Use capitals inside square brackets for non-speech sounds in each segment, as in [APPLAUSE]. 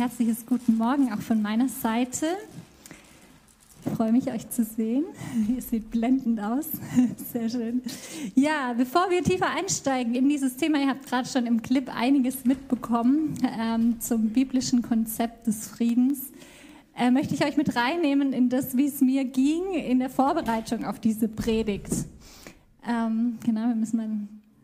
Herzliches Guten Morgen auch von meiner Seite. Ich freue mich, euch zu sehen. Ihr seht blendend aus. [LAUGHS] Sehr schön. Ja, bevor wir tiefer einsteigen in dieses Thema, ihr habt gerade schon im Clip einiges mitbekommen ähm, zum biblischen Konzept des Friedens, äh, möchte ich euch mit reinnehmen in das, wie es mir ging in der Vorbereitung auf diese Predigt. Ähm, genau, wir müssen mal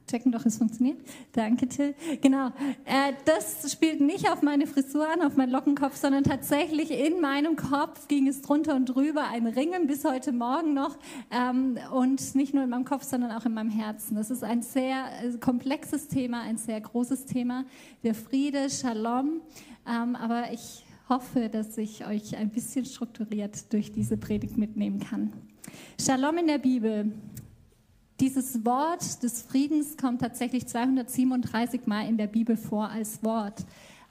checken, doch es funktioniert. Danke, Till. Genau, äh, das spielt nicht auf meine Frisur an, auf meinen Lockenkopf, sondern tatsächlich in meinem Kopf ging es drunter und drüber, ein Ringen bis heute Morgen noch ähm, und nicht nur in meinem Kopf, sondern auch in meinem Herzen. Das ist ein sehr äh, komplexes Thema, ein sehr großes Thema, der Friede, Shalom, ähm, aber ich hoffe, dass ich euch ein bisschen strukturiert durch diese Predigt mitnehmen kann. Shalom in der Bibel dieses Wort des Friedens kommt tatsächlich 237 Mal in der Bibel vor als Wort.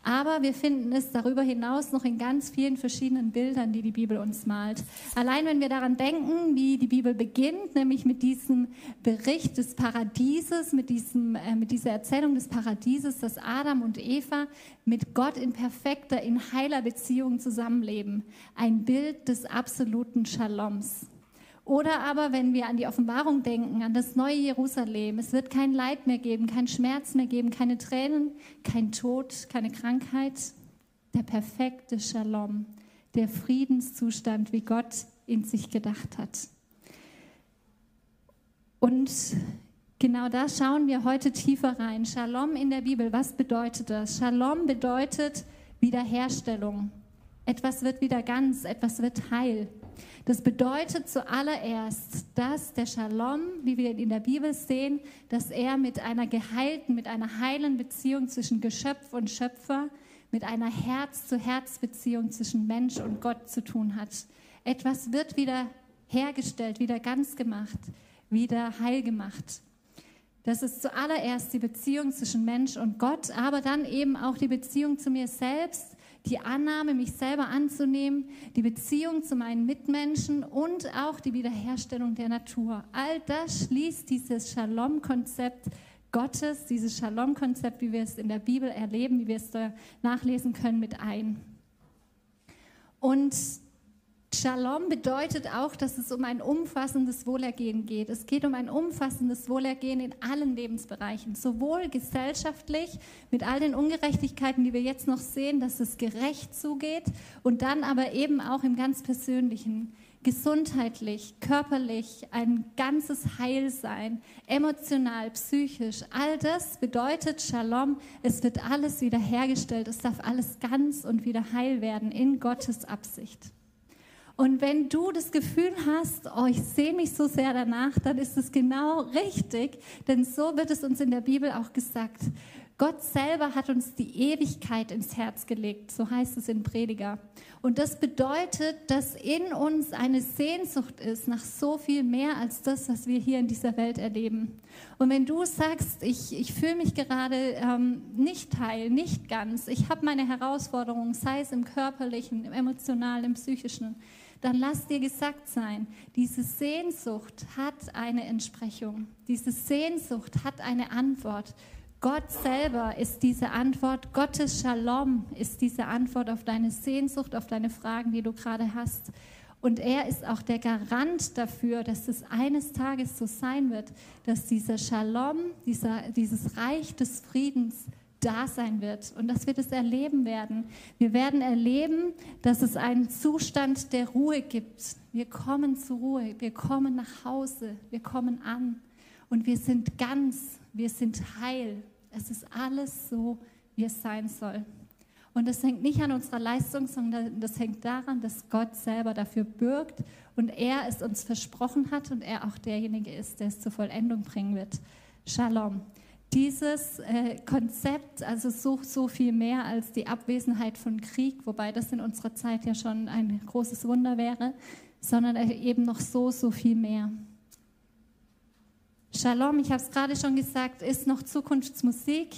Aber wir finden es darüber hinaus noch in ganz vielen verschiedenen Bildern, die die Bibel uns malt. Allein wenn wir daran denken, wie die Bibel beginnt, nämlich mit diesem Bericht des Paradieses, mit, diesem, äh, mit dieser Erzählung des Paradieses, dass Adam und Eva mit Gott in perfekter, in heiler Beziehung zusammenleben. Ein Bild des absoluten Shaloms. Oder aber, wenn wir an die Offenbarung denken, an das neue Jerusalem, es wird kein Leid mehr geben, kein Schmerz mehr geben, keine Tränen, kein Tod, keine Krankheit. Der perfekte Shalom, der Friedenszustand, wie Gott in sich gedacht hat. Und genau da schauen wir heute tiefer rein. Shalom in der Bibel, was bedeutet das? Shalom bedeutet Wiederherstellung. Etwas wird wieder ganz, etwas wird heil. Das bedeutet zuallererst, dass der Shalom, wie wir in der Bibel sehen, dass er mit einer geheilten, mit einer heilen Beziehung zwischen Geschöpf und Schöpfer, mit einer Herz-zu-Herz-Beziehung zwischen Mensch und Gott zu tun hat. Etwas wird wieder hergestellt, wieder ganz gemacht, wieder heil gemacht. Das ist zuallererst die Beziehung zwischen Mensch und Gott, aber dann eben auch die Beziehung zu mir selbst, die Annahme, mich selber anzunehmen, die Beziehung zu meinen Mitmenschen und auch die Wiederherstellung der Natur. All das schließt dieses Shalom-Konzept Gottes, dieses Shalom-Konzept, wie wir es in der Bibel erleben, wie wir es nachlesen können, mit ein. Und Shalom bedeutet auch, dass es um ein umfassendes Wohlergehen geht. Es geht um ein umfassendes Wohlergehen in allen Lebensbereichen, sowohl gesellschaftlich mit all den Ungerechtigkeiten, die wir jetzt noch sehen, dass es gerecht zugeht und dann aber eben auch im ganz persönlichen, gesundheitlich, körperlich, ein ganzes Heilsein, emotional, psychisch. All das bedeutet Shalom. Es wird alles wiederhergestellt. Es darf alles ganz und wieder heil werden in Gottes Absicht. Und wenn du das Gefühl hast, oh, ich sehe mich so sehr danach, dann ist es genau richtig, denn so wird es uns in der Bibel auch gesagt. Gott selber hat uns die Ewigkeit ins Herz gelegt, so heißt es in Prediger. Und das bedeutet, dass in uns eine Sehnsucht ist nach so viel mehr als das, was wir hier in dieser Welt erleben. Und wenn du sagst, ich, ich fühle mich gerade ähm, nicht heil, nicht ganz, ich habe meine Herausforderungen, sei es im körperlichen, im emotionalen, im psychischen, dann lass dir gesagt sein, diese Sehnsucht hat eine Entsprechung. Diese Sehnsucht hat eine Antwort. Gott selber ist diese Antwort. Gottes Shalom ist diese Antwort auf deine Sehnsucht, auf deine Fragen, die du gerade hast. Und er ist auch der Garant dafür, dass es eines Tages so sein wird, dass dieser Shalom, dieser, dieses Reich des Friedens da sein wird und dass wir das erleben werden. Wir werden erleben, dass es einen Zustand der Ruhe gibt. Wir kommen zur Ruhe, wir kommen nach Hause, wir kommen an und wir sind ganz, wir sind heil. Es ist alles so, wie es sein soll. Und das hängt nicht an unserer Leistung, sondern das hängt daran, dass Gott selber dafür bürgt und er es uns versprochen hat und er auch derjenige ist, der es zur Vollendung bringen wird. Shalom. dieses äh, Konzept, also so, so viel mehr als die Abwesenheit von Krieg, wobei das in unserer Zeit ja schon ein großes Wunder wäre, sondern eben noch so, so viel mehr. Shalom, ich habe es gerade schon gesagt, ist noch Zukunftsmusik,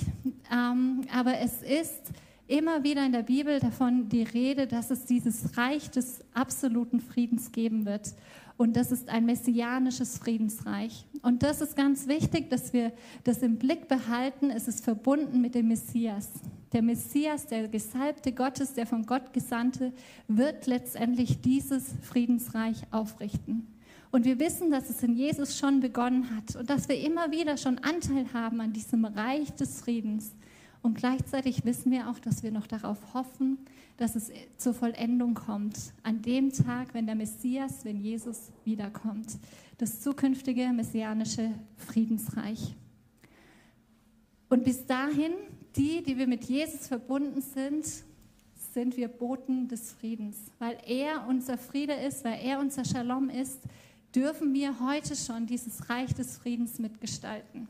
ähm, aber es ist immer wieder in der Bibel davon die Rede, dass es dieses Reich des absoluten Friedens geben wird. Und das ist ein messianisches Friedensreich. Und das ist ganz wichtig, dass wir das im Blick behalten. Es ist verbunden mit dem Messias. Der Messias, der Gesalbte Gottes, der von Gott Gesandte, wird letztendlich dieses Friedensreich aufrichten. Und wir wissen, dass es in Jesus schon begonnen hat und dass wir immer wieder schon Anteil haben an diesem Reich des Friedens. Und gleichzeitig wissen wir auch, dass wir noch darauf hoffen, dass es zur Vollendung kommt. An dem Tag, wenn der Messias, wenn Jesus wiederkommt. Das zukünftige messianische Friedensreich. Und bis dahin, die, die wir mit Jesus verbunden sind, sind wir Boten des Friedens. Weil er unser Friede ist, weil er unser Shalom ist, dürfen wir heute schon dieses Reich des Friedens mitgestalten.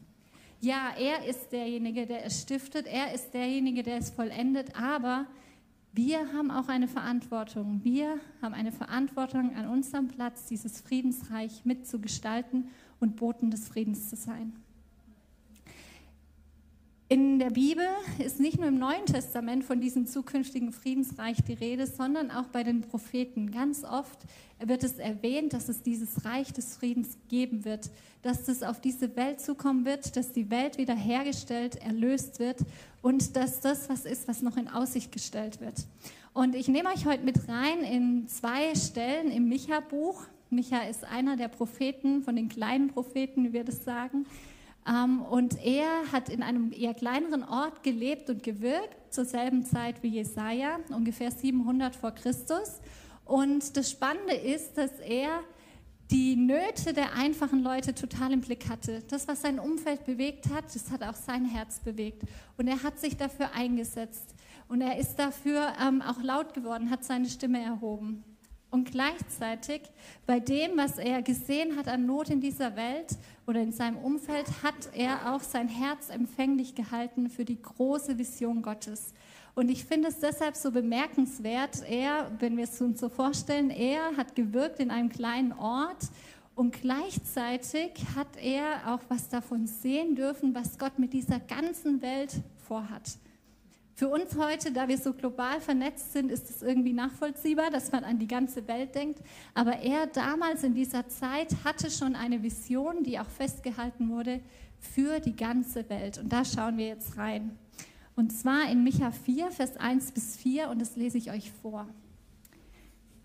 Ja, er ist derjenige, der es stiftet, er ist derjenige, der es vollendet, aber wir haben auch eine Verantwortung. Wir haben eine Verantwortung, an unserem Platz dieses Friedensreich mitzugestalten und Boten des Friedens zu sein. In der Bibel ist nicht nur im Neuen Testament von diesem zukünftigen Friedensreich die Rede, sondern auch bei den Propheten. Ganz oft wird es erwähnt, dass es dieses Reich des Friedens geben wird, dass es auf diese Welt zukommen wird, dass die Welt wiederhergestellt, erlöst wird und dass das was ist, was noch in Aussicht gestellt wird. Und ich nehme euch heute mit rein in zwei Stellen im Micha-Buch. Micha ist einer der Propheten, von den kleinen Propheten, wie wir das sagen. Ähm, und er hat in einem eher kleineren Ort gelebt und gewirkt, zur selben Zeit wie Jesaja, ungefähr 700 vor Christus. Und das Spannende ist, dass er die Nöte der einfachen Leute total im Blick hatte. Das, was sein Umfeld bewegt hat, das hat auch sein Herz bewegt. Und er hat sich dafür eingesetzt. Und er ist dafür ähm, auch laut geworden, hat seine Stimme erhoben. Und gleichzeitig bei dem, was er gesehen hat an Not in dieser Welt oder in seinem Umfeld, hat er auch sein Herz empfänglich gehalten für die große Vision Gottes. Und ich finde es deshalb so bemerkenswert, er, wenn wir es uns so vorstellen, er hat gewirkt in einem kleinen Ort und gleichzeitig hat er auch was davon sehen dürfen, was Gott mit dieser ganzen Welt vorhat. Für uns heute, da wir so global vernetzt sind, ist es irgendwie nachvollziehbar, dass man an die ganze Welt denkt. Aber er damals in dieser Zeit hatte schon eine Vision, die auch festgehalten wurde für die ganze Welt. Und da schauen wir jetzt rein. Und zwar in Micha 4, Vers 1 bis 4, und das lese ich euch vor.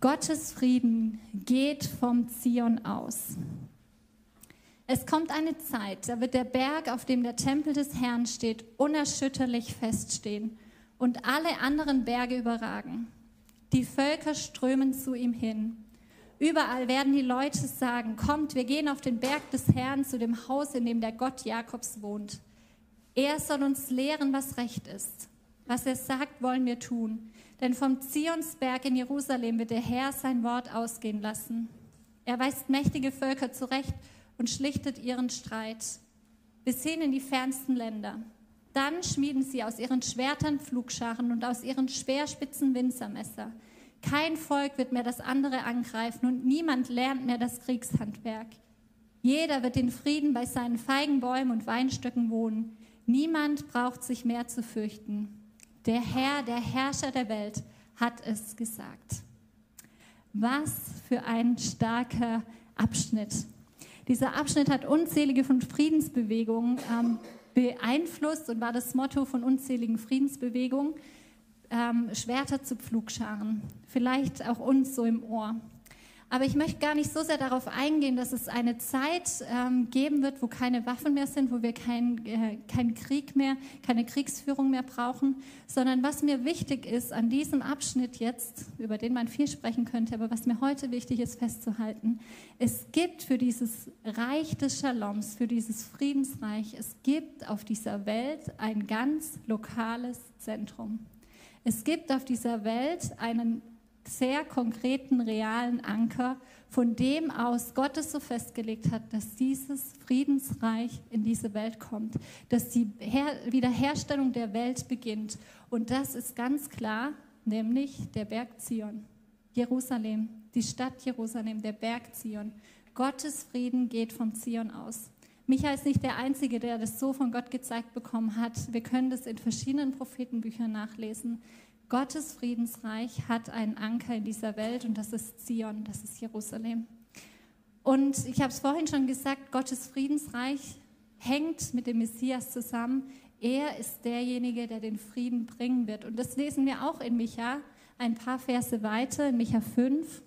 Gottes Frieden geht vom Zion aus. Es kommt eine Zeit, da wird der Berg, auf dem der Tempel des Herrn steht, unerschütterlich feststehen und alle anderen Berge überragen. Die Völker strömen zu ihm hin. Überall werden die Leute sagen, kommt, wir gehen auf den Berg des Herrn zu dem Haus, in dem der Gott Jakobs wohnt. Er soll uns lehren, was recht ist. Was er sagt, wollen wir tun. Denn vom Zionsberg in Jerusalem wird der Herr sein Wort ausgehen lassen. Er weist mächtige Völker zurecht und schlichtet ihren Streit bis hin in die fernsten Länder. Dann schmieden sie aus ihren Schwertern Pflugscharen und aus ihren Speerspitzen Winzermesser. Kein Volk wird mehr das andere angreifen und niemand lernt mehr das Kriegshandwerk. Jeder wird in Frieden bei seinen Feigenbäumen und Weinstöcken wohnen. Niemand braucht sich mehr zu fürchten. Der Herr, der Herrscher der Welt, hat es gesagt. Was für ein starker Abschnitt. Dieser Abschnitt hat unzählige von Friedensbewegungen ähm, beeinflusst und war das Motto von unzähligen Friedensbewegungen. Ähm, Schwerter zu Pflugscharen, vielleicht auch uns so im Ohr. Aber ich möchte gar nicht so sehr darauf eingehen, dass es eine Zeit ähm, geben wird, wo keine Waffen mehr sind, wo wir keinen äh, kein Krieg mehr, keine Kriegsführung mehr brauchen, sondern was mir wichtig ist an diesem Abschnitt jetzt, über den man viel sprechen könnte, aber was mir heute wichtig ist festzuhalten, es gibt für dieses Reich des Shaloms, für dieses Friedensreich, es gibt auf dieser Welt ein ganz lokales Zentrum. Es gibt auf dieser Welt einen sehr konkreten, realen Anker, von dem aus Gott es so festgelegt hat, dass dieses Friedensreich in diese Welt kommt, dass die Wiederherstellung der Welt beginnt. Und das ist ganz klar, nämlich der Berg Zion, Jerusalem, die Stadt Jerusalem, der Berg Zion. Gottes Frieden geht vom Zion aus. Micha ist nicht der Einzige, der das so von Gott gezeigt bekommen hat. Wir können das in verschiedenen Prophetenbüchern nachlesen. Gottes Friedensreich hat einen Anker in dieser Welt und das ist Zion, das ist Jerusalem. Und ich habe es vorhin schon gesagt, Gottes Friedensreich hängt mit dem Messias zusammen. Er ist derjenige, der den Frieden bringen wird. Und das lesen wir auch in Micha ein paar Verse weiter, in Micha 5.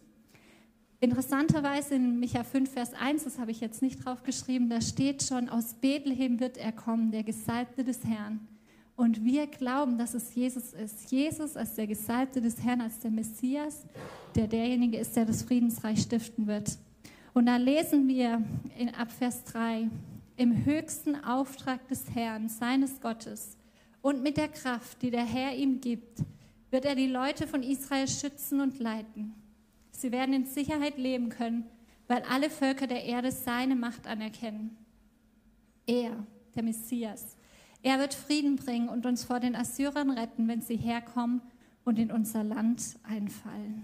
Interessanterweise in Micha 5, Vers 1, das habe ich jetzt nicht drauf geschrieben, da steht schon, aus Bethlehem wird er kommen, der Gesalbte des Herrn. Und wir glauben, dass es Jesus ist. Jesus als der Gesalbte des Herrn, als der Messias, der derjenige ist, der das Friedensreich stiften wird. Und da lesen wir in Abvers 3, im höchsten Auftrag des Herrn, seines Gottes und mit der Kraft, die der Herr ihm gibt, wird er die Leute von Israel schützen und leiten. Sie werden in Sicherheit leben können, weil alle Völker der Erde seine Macht anerkennen. Er, der Messias, er wird Frieden bringen und uns vor den Assyrern retten, wenn sie herkommen und in unser Land einfallen.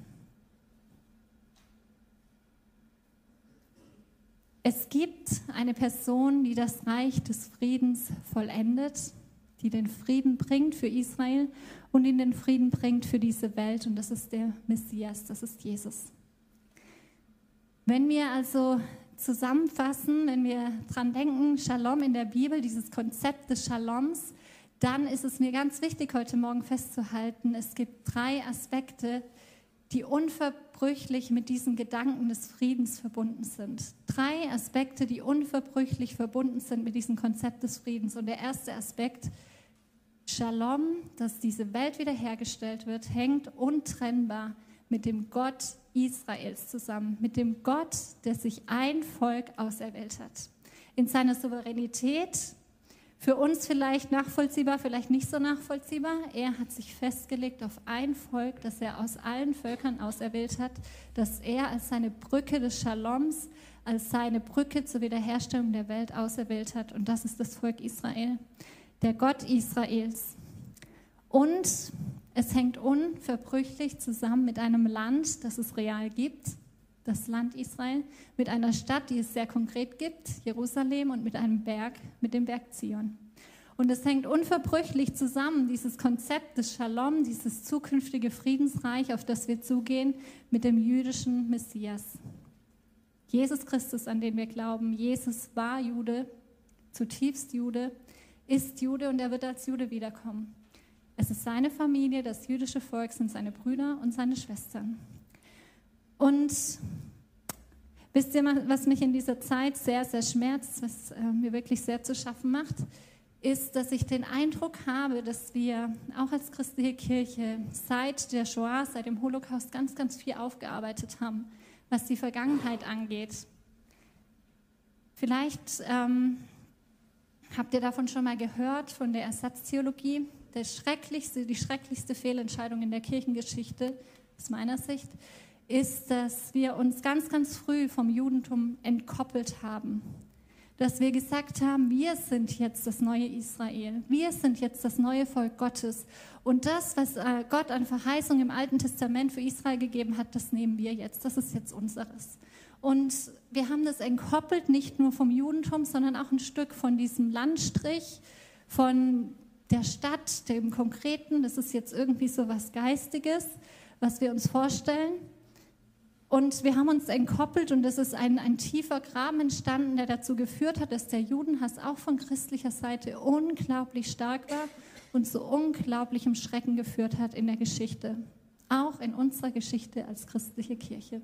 Es gibt eine Person, die das Reich des Friedens vollendet, die den Frieden bringt für Israel und in den Frieden bringt für diese Welt. Und das ist der Messias, das ist Jesus. Wenn wir also zusammenfassen, wenn wir dran denken, Shalom in der Bibel, dieses Konzept des Shaloms, dann ist es mir ganz wichtig, heute Morgen festzuhalten, es gibt drei Aspekte, die unverbrüchlich mit diesen Gedanken des Friedens verbunden sind. Drei Aspekte, die unverbrüchlich verbunden sind mit diesem Konzept des Friedens. Und der erste Aspekt, Shalom, dass diese Welt wiederhergestellt wird, hängt untrennbar mit dem Gott Israels zusammen, mit dem Gott, der sich ein Volk auserwählt hat. In seiner Souveränität, für uns vielleicht nachvollziehbar, vielleicht nicht so nachvollziehbar. Er hat sich festgelegt auf ein Volk, das er aus allen Völkern auserwählt hat, das er als seine Brücke des Shaloms, als seine Brücke zur Wiederherstellung der Welt auserwählt hat. Und das ist das Volk Israel, der Gott Israels. Und es hängt unverbrüchlich zusammen mit einem Land, das es real gibt, das Land Israel, mit einer Stadt, die es sehr konkret gibt, Jerusalem, und mit einem Berg, mit dem Berg Zion. Und es hängt unverbrüchlich zusammen, dieses Konzept des Shalom, dieses zukünftige Friedensreich, auf das wir zugehen, mit dem jüdischen Messias. Jesus Christus, an den wir glauben, Jesus war Jude, zutiefst Jude, ist Jude und er wird als Jude wiederkommen. Es ist seine Familie, das jüdische Volk sind seine Brüder und seine Schwestern. Und wisst ihr, was mich in dieser Zeit sehr, sehr schmerzt, was äh, mir wirklich sehr zu schaffen macht, ist, dass ich den Eindruck habe, dass wir auch als christliche Kirche seit der Shoah, seit dem Holocaust ganz, ganz viel aufgearbeitet haben, was die Vergangenheit angeht. Vielleicht ähm, habt ihr davon schon mal gehört, von der Ersatztheologie der schrecklichste, die schrecklichste Fehlentscheidung in der Kirchengeschichte aus meiner Sicht ist, dass wir uns ganz, ganz früh vom Judentum entkoppelt haben. Dass wir gesagt haben, wir sind jetzt das neue Israel, wir sind jetzt das neue Volk Gottes. Und das, was äh, Gott an Verheißung im Alten Testament für Israel gegeben hat, das nehmen wir jetzt, das ist jetzt unseres. Und wir haben das entkoppelt, nicht nur vom Judentum, sondern auch ein Stück von diesem Landstrich, von der Stadt, dem Konkreten. Das ist jetzt irgendwie so was Geistiges, was wir uns vorstellen. Und wir haben uns entkoppelt und es ist ein, ein tiefer Graben entstanden, der dazu geführt hat, dass der Judenhass auch von christlicher Seite unglaublich stark war und zu unglaublichem Schrecken geführt hat in der Geschichte. Auch in unserer Geschichte als christliche Kirche.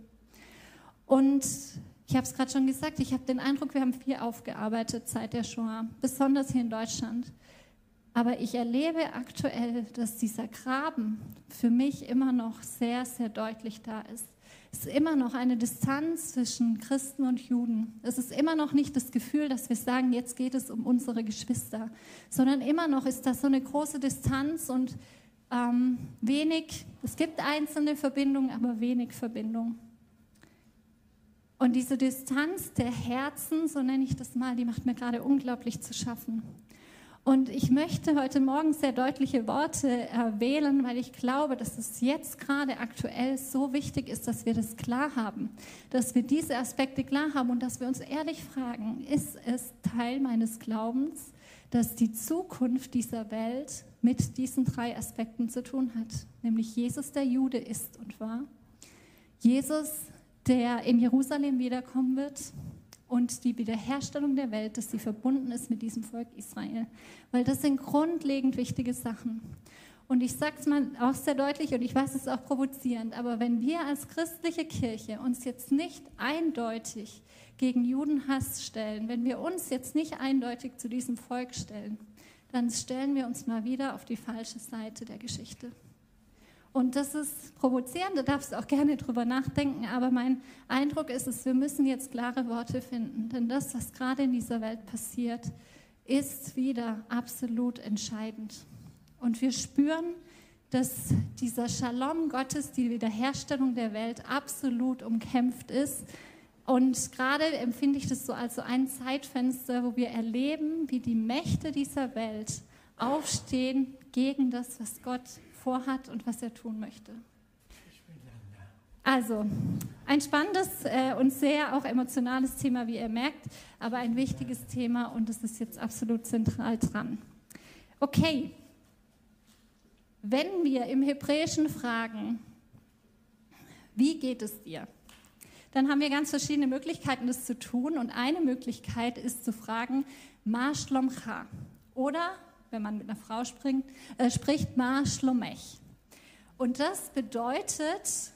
Und ich habe es gerade schon gesagt, ich habe den Eindruck, wir haben viel aufgearbeitet seit der Shoah, besonders hier in Deutschland. Aber ich erlebe aktuell, dass dieser Graben für mich immer noch sehr, sehr deutlich da ist. Es ist immer noch eine Distanz zwischen Christen und Juden. Es ist immer noch nicht das Gefühl, dass wir sagen, jetzt geht es um unsere Geschwister, sondern immer noch ist da so eine große Distanz und ähm, wenig, es gibt einzelne Verbindungen, aber wenig Verbindung. Und diese Distanz der Herzen, so nenne ich das mal, die macht mir gerade unglaublich zu schaffen. Und ich möchte heute Morgen sehr deutliche Worte wählen, weil ich glaube, dass es jetzt gerade aktuell so wichtig ist, dass wir das klar haben, dass wir diese Aspekte klar haben und dass wir uns ehrlich fragen, ist es Teil meines Glaubens, dass die Zukunft dieser Welt mit diesen drei Aspekten zu tun hat, nämlich Jesus der Jude ist und war, Jesus, der in Jerusalem wiederkommen wird und die Wiederherstellung der Welt, dass sie verbunden ist mit diesem Volk Israel. Weil das sind grundlegend wichtige Sachen. Und ich sage es mal auch sehr deutlich und ich weiß es ist auch provozierend, aber wenn wir als christliche Kirche uns jetzt nicht eindeutig gegen Judenhass stellen, wenn wir uns jetzt nicht eindeutig zu diesem Volk stellen, dann stellen wir uns mal wieder auf die falsche Seite der Geschichte. Und das ist provozierend, da darfst du auch gerne drüber nachdenken, aber mein Eindruck ist es, wir müssen jetzt klare Worte finden, denn das, was gerade in dieser Welt passiert, ist wieder absolut entscheidend. Und wir spüren, dass dieser Shalom Gottes, die Wiederherstellung der Welt absolut umkämpft ist. Und gerade empfinde ich das so als so ein Zeitfenster, wo wir erleben, wie die Mächte dieser Welt aufstehen gegen das, was Gott vorhat und was er tun möchte. Also, ein spannendes äh, und sehr auch emotionales Thema, wie ihr merkt, aber ein wichtiges Thema und es ist jetzt absolut zentral dran. Okay, wenn wir im Hebräischen fragen, wie geht es dir? Dann haben wir ganz verschiedene Möglichkeiten, das zu tun. Und eine Möglichkeit ist zu fragen, Ma Shlomcha. Oder wenn man mit einer Frau springt, äh, spricht, Ma Shlomech. Und das bedeutet,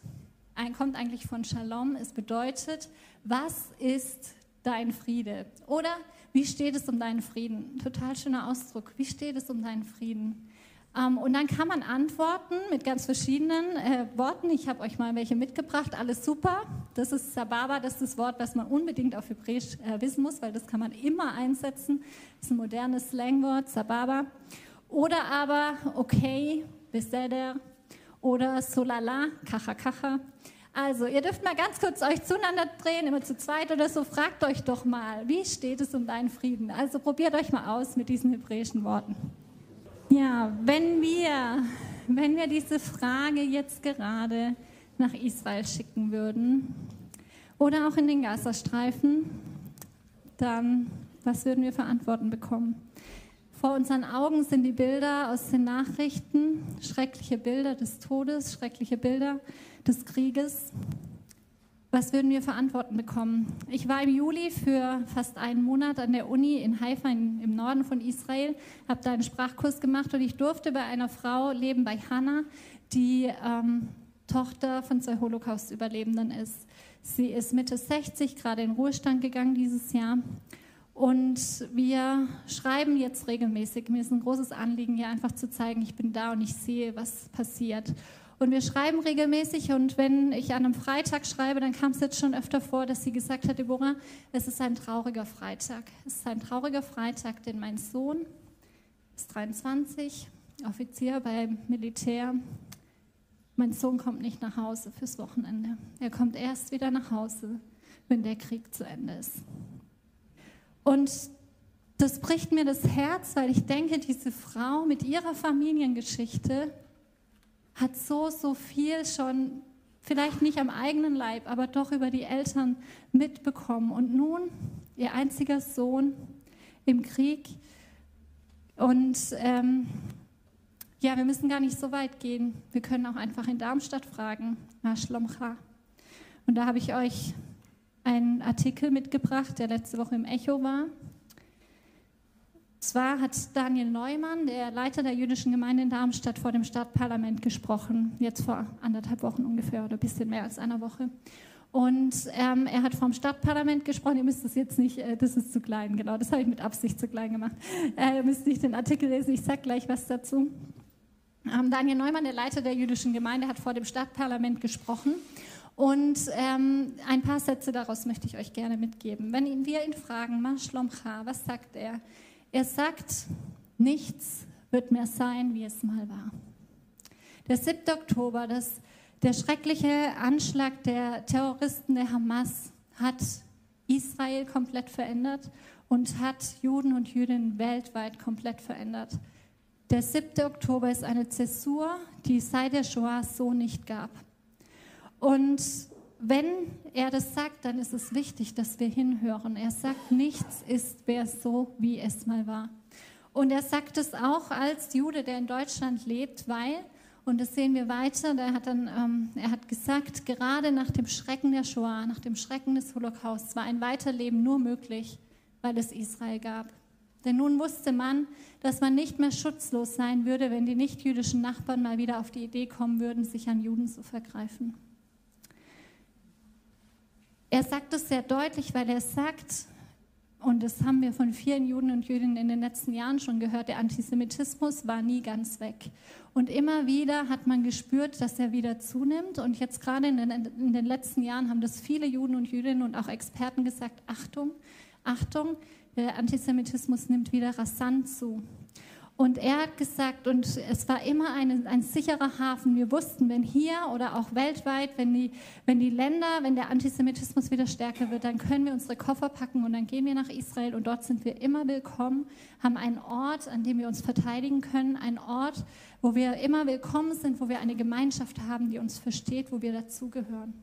kommt eigentlich von Shalom, es bedeutet, was ist dein Friede? Oder wie steht es um deinen Frieden? Total schöner Ausdruck. Wie steht es um deinen Frieden? Ähm, und dann kann man antworten mit ganz verschiedenen äh, Worten. Ich habe euch mal welche mitgebracht. Alles super. Das ist Sababa, das ist das Wort, was man unbedingt auf Hebräisch äh, wissen muss, weil das kann man immer einsetzen. Das ist ein modernes Slangwort, Sababa. Oder aber okay, Beseder oder Solala, Kacha Kacha. Also, ihr dürft mal ganz kurz euch zueinander drehen, immer zu zweit oder so. Fragt euch doch mal, wie steht es um deinen Frieden? Also, probiert euch mal aus mit diesen hebräischen Worten. Ja, wenn wir, wenn wir diese Frage jetzt gerade nach Israel schicken würden oder auch in den Gazastreifen, dann was würden wir für Antworten bekommen? Vor unseren Augen sind die Bilder aus den Nachrichten, schreckliche Bilder des Todes, schreckliche Bilder des Krieges. Was würden wir für Antworten bekommen? Ich war im Juli für fast einen Monat an der Uni in Haifa im Norden von Israel, habe da einen Sprachkurs gemacht und ich durfte bei einer Frau leben, bei Hannah, die ähm, Tochter von zwei Holocaust-Überlebenden ist. Sie ist Mitte 60, gerade in Ruhestand gegangen dieses Jahr. Und wir schreiben jetzt regelmäßig. Mir ist ein großes Anliegen, hier einfach zu zeigen, ich bin da und ich sehe, was passiert. Und wir schreiben regelmäßig und wenn ich an einem Freitag schreibe, dann kam es jetzt schon öfter vor, dass sie gesagt hat, Deborah, es ist ein trauriger Freitag. Es ist ein trauriger Freitag, denn mein Sohn ist 23, Offizier beim Militär. Mein Sohn kommt nicht nach Hause fürs Wochenende. Er kommt erst wieder nach Hause, wenn der Krieg zu Ende ist. Und das bricht mir das Herz, weil ich denke, diese Frau mit ihrer Familiengeschichte, hat so, so viel schon, vielleicht nicht am eigenen Leib, aber doch über die Eltern mitbekommen. Und nun ihr einziger Sohn im Krieg. Und ähm, ja, wir müssen gar nicht so weit gehen. Wir können auch einfach in Darmstadt fragen, Maschlomcha. Und da habe ich euch einen Artikel mitgebracht, der letzte Woche im Echo war. Zwar hat Daniel Neumann, der Leiter der jüdischen Gemeinde in Darmstadt, vor dem Stadtparlament gesprochen, jetzt vor anderthalb Wochen ungefähr oder ein bisschen mehr als einer Woche. Und ähm, er hat vom Stadtparlament gesprochen. Ihr müsst es jetzt nicht, äh, das ist zu klein, genau, das habe ich mit Absicht zu klein gemacht. Äh, ihr müsst nicht den Artikel lesen, ich sage gleich was dazu. Ähm, Daniel Neumann, der Leiter der jüdischen Gemeinde, hat vor dem Stadtparlament gesprochen. Und ähm, ein paar Sätze daraus möchte ich euch gerne mitgeben. Wenn wir ihn fragen, Maschlomcha, was sagt er? Er sagt, nichts wird mehr sein, wie es mal war. Der 7. Oktober, das, der schreckliche Anschlag der Terroristen der Hamas hat Israel komplett verändert und hat Juden und Jüdinnen weltweit komplett verändert. Der 7. Oktober ist eine Zäsur, die es seit der Shoah so nicht gab. Und wenn er das sagt, dann ist es wichtig, dass wir hinhören. Er sagt, nichts ist mehr so, wie es mal war. Und er sagt es auch als Jude, der in Deutschland lebt, weil, und das sehen wir weiter, der hat dann, ähm, er hat gesagt, gerade nach dem Schrecken der Shoah, nach dem Schrecken des Holocausts war ein Weiterleben nur möglich, weil es Israel gab. Denn nun wusste man, dass man nicht mehr schutzlos sein würde, wenn die nichtjüdischen Nachbarn mal wieder auf die Idee kommen würden, sich an Juden zu vergreifen. Er sagt es sehr deutlich, weil er sagt, und das haben wir von vielen Juden und Jüdinnen in den letzten Jahren schon gehört, der Antisemitismus war nie ganz weg. Und immer wieder hat man gespürt, dass er wieder zunimmt. Und jetzt gerade in den, in den letzten Jahren haben das viele Juden und Jüdinnen und auch Experten gesagt, Achtung, Achtung, der Antisemitismus nimmt wieder rasant zu. Und er hat gesagt, und es war immer ein, ein sicherer Hafen. Wir wussten, wenn hier oder auch weltweit, wenn die, wenn die Länder, wenn der Antisemitismus wieder stärker wird, dann können wir unsere Koffer packen und dann gehen wir nach Israel und dort sind wir immer willkommen, haben einen Ort, an dem wir uns verteidigen können, einen Ort, wo wir immer willkommen sind, wo wir eine Gemeinschaft haben, die uns versteht, wo wir dazugehören.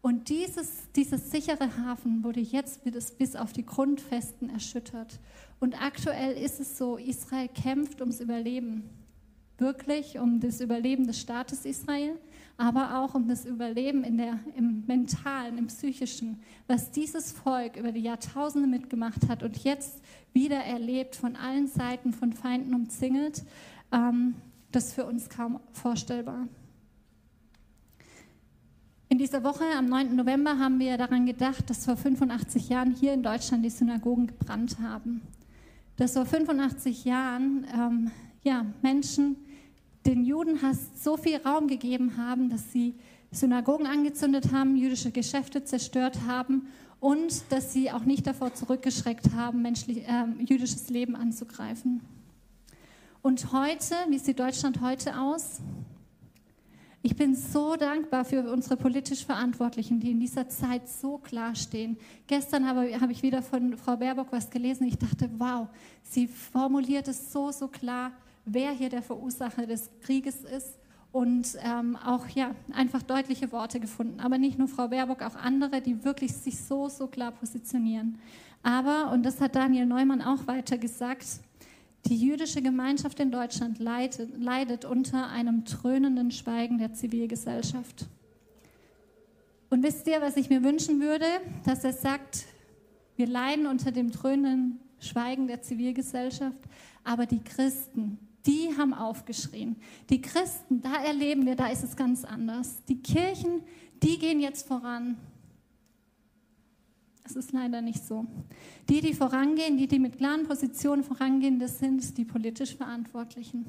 Und dieses, dieses sichere Hafen wurde jetzt bis auf die Grundfesten erschüttert. Und aktuell ist es so, Israel kämpft ums Überleben. Wirklich um das Überleben des Staates Israel, aber auch um das Überleben in der, im mentalen, im psychischen, was dieses Volk über die Jahrtausende mitgemacht hat und jetzt wieder erlebt, von allen Seiten von Feinden umzingelt, ähm, das ist für uns kaum vorstellbar. In dieser Woche, am 9. November, haben wir daran gedacht, dass vor 85 Jahren hier in Deutschland die Synagogen gebrannt haben. Dass vor 85 Jahren ähm, ja, Menschen den Judenhass so viel Raum gegeben haben, dass sie Synagogen angezündet haben, jüdische Geschäfte zerstört haben und dass sie auch nicht davor zurückgeschreckt haben, menschlich, äh, jüdisches Leben anzugreifen. Und heute, wie sieht Deutschland heute aus? Ich bin so dankbar für unsere politisch Verantwortlichen, die in dieser Zeit so klar stehen. Gestern habe, habe ich wieder von Frau Baerbock was gelesen. Ich dachte, wow, sie formuliert es so, so klar, wer hier der Verursacher des Krieges ist und ähm, auch ja einfach deutliche Worte gefunden. Aber nicht nur Frau Baerbock, auch andere, die wirklich sich so so klar positionieren. Aber und das hat Daniel Neumann auch weiter gesagt. Die jüdische Gemeinschaft in Deutschland leidet, leidet unter einem dröhnenden Schweigen der Zivilgesellschaft. Und wisst ihr, was ich mir wünschen würde? Dass er sagt, wir leiden unter dem dröhnenden Schweigen der Zivilgesellschaft, aber die Christen, die haben aufgeschrien. Die Christen, da erleben wir, da ist es ganz anders. Die Kirchen, die gehen jetzt voran. Es ist leider nicht so. Die, die vorangehen, die, die mit klaren Positionen vorangehen, das sind die politisch Verantwortlichen.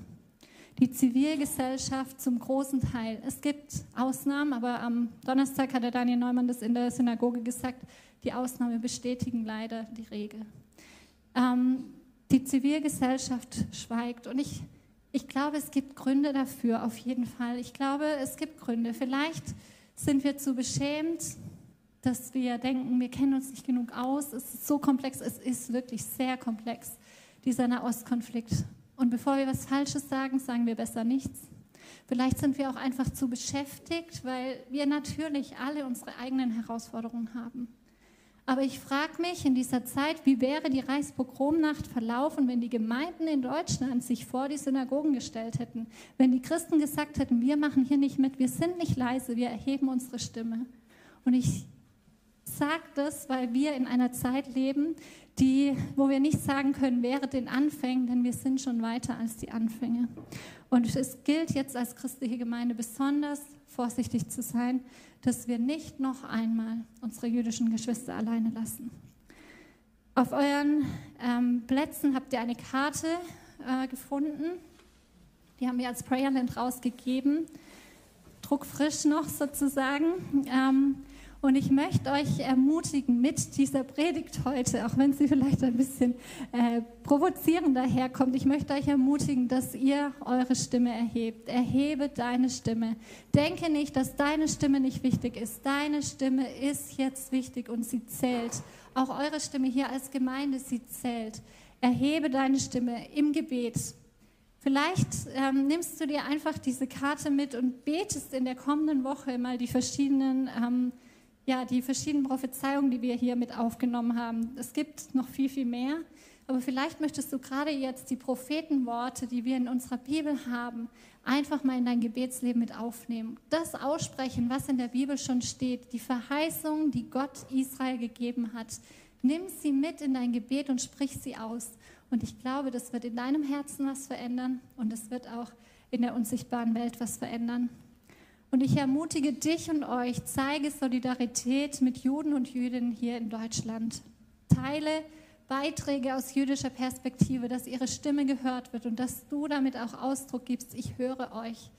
Die Zivilgesellschaft zum großen Teil. Es gibt Ausnahmen, aber am Donnerstag hat der Daniel Neumann das in der Synagoge gesagt, die Ausnahmen bestätigen leider die Regel. Ähm, die Zivilgesellschaft schweigt und ich, ich glaube, es gibt Gründe dafür, auf jeden Fall. Ich glaube, es gibt Gründe. Vielleicht sind wir zu beschämt, dass wir denken, wir kennen uns nicht genug aus. Es ist so komplex, es ist wirklich sehr komplex, dieser Nahostkonflikt. Und bevor wir was Falsches sagen, sagen wir besser nichts. Vielleicht sind wir auch einfach zu beschäftigt, weil wir natürlich alle unsere eigenen Herausforderungen haben. Aber ich frage mich in dieser Zeit, wie wäre die Reichspogromnacht verlaufen, wenn die Gemeinden in Deutschland sich vor die Synagogen gestellt hätten, wenn die Christen gesagt hätten, wir machen hier nicht mit, wir sind nicht leise, wir erheben unsere Stimme. Und ich sagt das, weil wir in einer Zeit leben, die, wo wir nicht sagen können, wäre den Anfängen, denn wir sind schon weiter als die Anfänge. Und es gilt jetzt als christliche Gemeinde besonders vorsichtig zu sein, dass wir nicht noch einmal unsere jüdischen Geschwister alleine lassen. Auf euren ähm, Plätzen habt ihr eine Karte äh, gefunden. Die haben wir als Prayerland rausgegeben. Druckfrisch noch sozusagen. Ähm, Und ich möchte euch ermutigen mit dieser Predigt heute, auch wenn sie vielleicht ein bisschen äh, provozierend daherkommt, ich möchte euch ermutigen, dass ihr eure Stimme erhebt. Erhebe deine Stimme. Denke nicht, dass deine Stimme nicht wichtig ist. Deine Stimme ist jetzt wichtig und sie zählt. Auch eure Stimme hier als Gemeinde, sie zählt. Erhebe deine Stimme im Gebet. Vielleicht ähm, nimmst du dir einfach diese Karte mit und betest in der kommenden Woche mal die verschiedenen ähm, ja, die verschiedenen Prophezeiungen, die wir hier mit aufgenommen haben. Es gibt noch viel, viel mehr. Aber vielleicht möchtest du gerade jetzt die Prophetenworte, die wir in unserer Bibel haben, einfach mal in dein Gebetsleben mit aufnehmen. Das aussprechen, was in der Bibel schon steht, die Verheißung, die Gott Israel gegeben hat. Nimm sie mit in dein Gebet und sprich sie aus. Und ich glaube, das wird in deinem Herzen was verändern und es wird auch in der unsichtbaren Welt was verändern. Und ich ermutige dich und euch, zeige Solidarität mit Juden und Jüdinnen hier in Deutschland. Teile Beiträge aus jüdischer Perspektive, dass ihre Stimme gehört wird und dass du damit auch Ausdruck gibst, ich höre euch.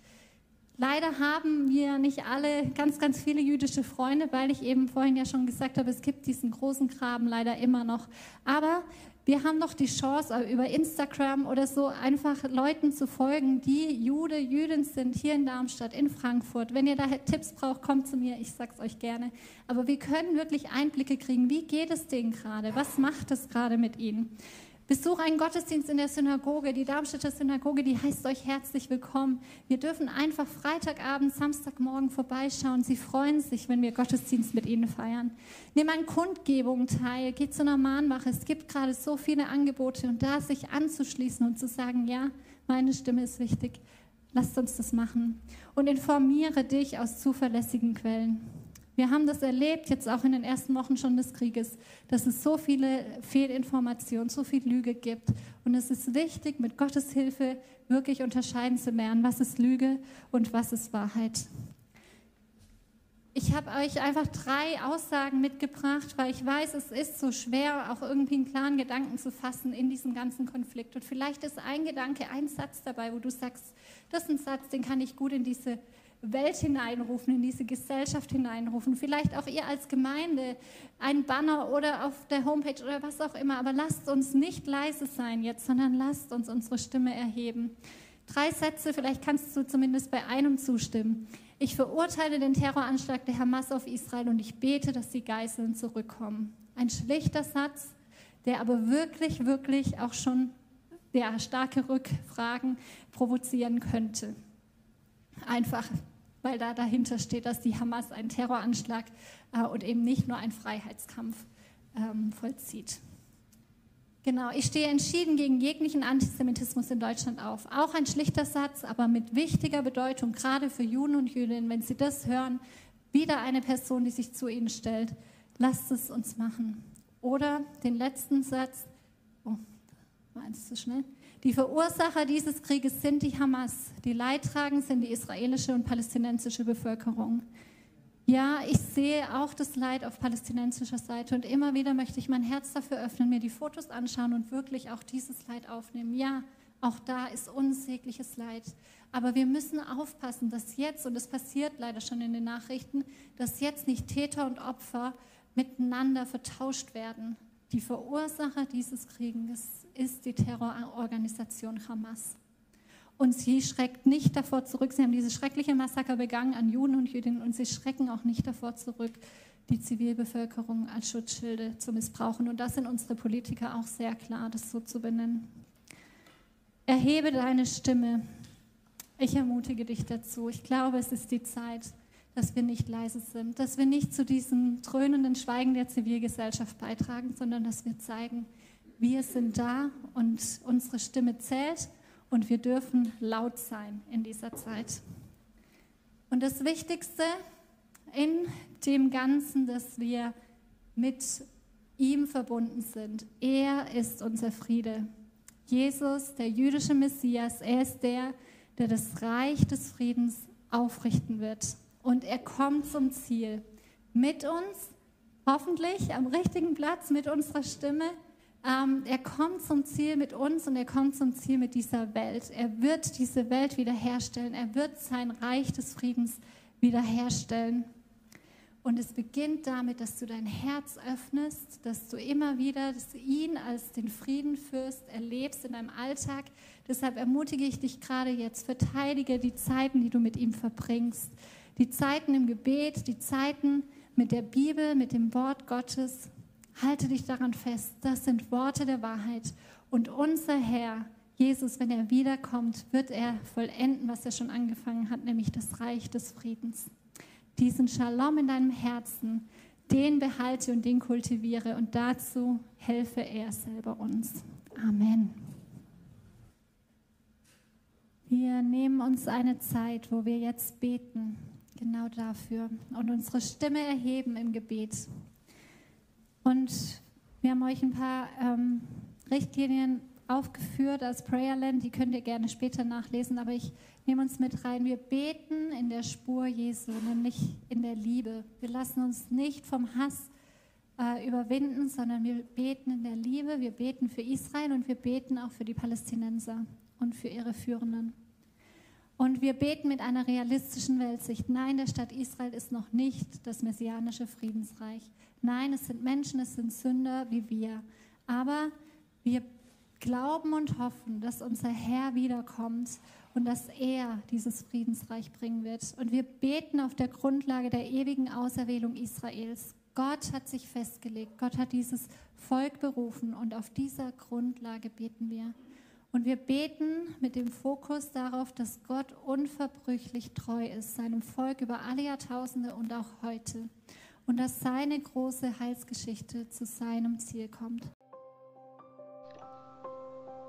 Leider haben wir nicht alle ganz, ganz viele jüdische Freunde, weil ich eben vorhin ja schon gesagt habe, es gibt diesen großen Graben leider immer noch. Aber wir haben noch die Chance, äh, über Instagram oder so einfach Leuten zu folgen, die Jude, Jüdin sind, hier in Darmstadt, in Frankfurt. Wenn ihr da Tipps braucht, kommt zu mir, ich sag's euch gerne. Aber wir können wirklich Einblicke kriegen, wie geht es denen gerade, was macht es gerade mit ihnen. Besuch einen Gottesdienst in der Synagoge. Die Darmstädter Synagoge, die heißt euch herzlich willkommen. Wir dürfen einfach Freitagabend, Samstagmorgen vorbeischauen. Sie freuen sich, wenn wir Gottesdienst mit ihnen feiern. Nimm an Kundgebungen teil, geh zu einer Mahnwache. Es gibt gerade so viele Angebote und da sich anzuschließen und zu sagen, ja, meine Stimme ist wichtig. Lasst uns das machen. Und informiere dich aus zuverlässigen Quellen. Wir haben das erlebt, jetzt auch in den ersten Wochen schon des Krieges, dass es so viele Fehlinformationen, so viel Lüge gibt. Und es ist wichtig, mit Gottes Hilfe wirklich unterscheiden zu lernen, was ist Lüge und was ist Wahrheit. Ich habe euch einfach drei Aussagen mitgebracht, weil ich weiß, es ist so schwer, auch irgendwie einen klaren Gedanken zu fassen in diesem ganzen Konflikt. Und vielleicht ist ein Gedanke, ein Satz dabei, wo du sagst, das ist ein Satz, den kann ich gut in diese Welt hineinrufen, in diese Gesellschaft hineinrufen. Vielleicht auch ihr als Gemeinde ein Banner oder auf der Homepage oder was auch immer. Aber lasst uns nicht leise sein jetzt, sondern lasst uns unsere Stimme erheben. Drei Sätze, vielleicht kannst du zumindest bei einem zustimmen. Ich verurteile den Terroranschlag der Hamas auf Israel und ich bete, dass die Geiseln zurückkommen. Ein schlichter Satz, der aber wirklich, wirklich auch schon ja, starke Rückfragen provozieren könnte. Einfach weil da dahinter steht, dass die Hamas einen Terroranschlag äh, und eben nicht nur einen Freiheitskampf ähm, vollzieht. Genau, ich stehe entschieden gegen jeglichen Antisemitismus in Deutschland auf. Auch ein schlichter Satz, aber mit wichtiger Bedeutung, gerade für Juden und Jüdinnen, wenn sie das hören, wieder eine Person, die sich zu ihnen stellt. Lasst es uns machen. Oder den letzten Satz, oh, eins zu schnell. Die Verursacher dieses Krieges sind die Hamas. Die Leidtragenden sind die israelische und palästinensische Bevölkerung. Ja, ich sehe auch das Leid auf palästinensischer Seite und immer wieder möchte ich mein Herz dafür öffnen, mir die Fotos anschauen und wirklich auch dieses Leid aufnehmen. Ja, auch da ist unsägliches Leid. Aber wir müssen aufpassen, dass jetzt, und das passiert leider schon in den Nachrichten, dass jetzt nicht Täter und Opfer miteinander vertauscht werden. Die Verursacher dieses Krieges ist die Terrororganisation Hamas. Und sie schreckt nicht davor zurück. Sie haben diese schreckliche Massaker begangen an Juden und Jüdinnen und sie schrecken auch nicht davor zurück, die Zivilbevölkerung als Schutzschilde zu missbrauchen. Und das sind unsere Politiker auch sehr klar, das so zu benennen. Erhebe deine Stimme. Ich ermutige dich dazu. Ich glaube, es ist die Zeit, dass wir nicht leise sind, dass wir nicht zu diesem dröhnenden Schweigen der Zivilgesellschaft beitragen, sondern dass wir zeigen, wir sind da und unsere Stimme zählt und wir dürfen laut sein in dieser Zeit. Und das Wichtigste in dem Ganzen, dass wir mit ihm verbunden sind. Er ist unser Friede. Jesus, der jüdische Messias, er ist der, der das Reich des Friedens aufrichten wird. Und er kommt zum Ziel. Mit uns, hoffentlich am richtigen Platz, mit unserer Stimme ähm, er kommt zum Ziel mit uns und er kommt zum Ziel mit dieser Welt. Er wird diese Welt wiederherstellen. Er wird sein Reich des Friedens wiederherstellen. Und es beginnt damit, dass du dein Herz öffnest, dass du immer wieder dass ihn als den Friedenfürst erlebst in deinem Alltag. Deshalb ermutige ich dich gerade jetzt, verteidige die Zeiten, die du mit ihm verbringst. Die Zeiten im Gebet, die Zeiten mit der Bibel, mit dem Wort Gottes. Halte dich daran fest. Das sind Worte der Wahrheit. Und unser Herr, Jesus, wenn er wiederkommt, wird er vollenden, was er schon angefangen hat, nämlich das Reich des Friedens diesen Shalom in deinem Herzen, den behalte und den kultiviere und dazu helfe er selber uns. Amen. Wir nehmen uns eine Zeit, wo wir jetzt beten, genau dafür, und unsere Stimme erheben im Gebet. Und wir haben euch ein paar ähm, Richtlinien aufgeführt als Prayerland, die könnt ihr gerne später nachlesen, aber ich nehme uns mit rein. Wir beten in der Spur Jesu, nämlich in der Liebe. Wir lassen uns nicht vom Hass äh, überwinden, sondern wir beten in der Liebe, wir beten für Israel und wir beten auch für die Palästinenser und für ihre Führenden. Und wir beten mit einer realistischen Weltsicht. Nein, der Stadt Israel ist noch nicht das messianische Friedensreich. Nein, es sind Menschen, es sind Sünder wie wir. Aber wir glauben und hoffen, dass unser Herr wiederkommt und dass er dieses Friedensreich bringen wird. Und wir beten auf der Grundlage der ewigen Auserwählung Israels. Gott hat sich festgelegt, Gott hat dieses Volk berufen und auf dieser Grundlage beten wir. Und wir beten mit dem Fokus darauf, dass Gott unverbrüchlich treu ist, seinem Volk über alle Jahrtausende und auch heute. Und dass seine große Heilsgeschichte zu seinem Ziel kommt.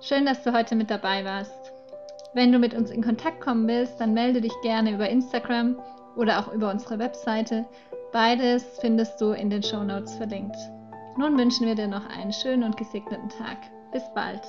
Schön, dass du heute mit dabei warst. Wenn du mit uns in Kontakt kommen willst, dann melde dich gerne über Instagram oder auch über unsere Webseite. Beides findest du in den Show Notes verlinkt. Nun wünschen wir dir noch einen schönen und gesegneten Tag. Bis bald.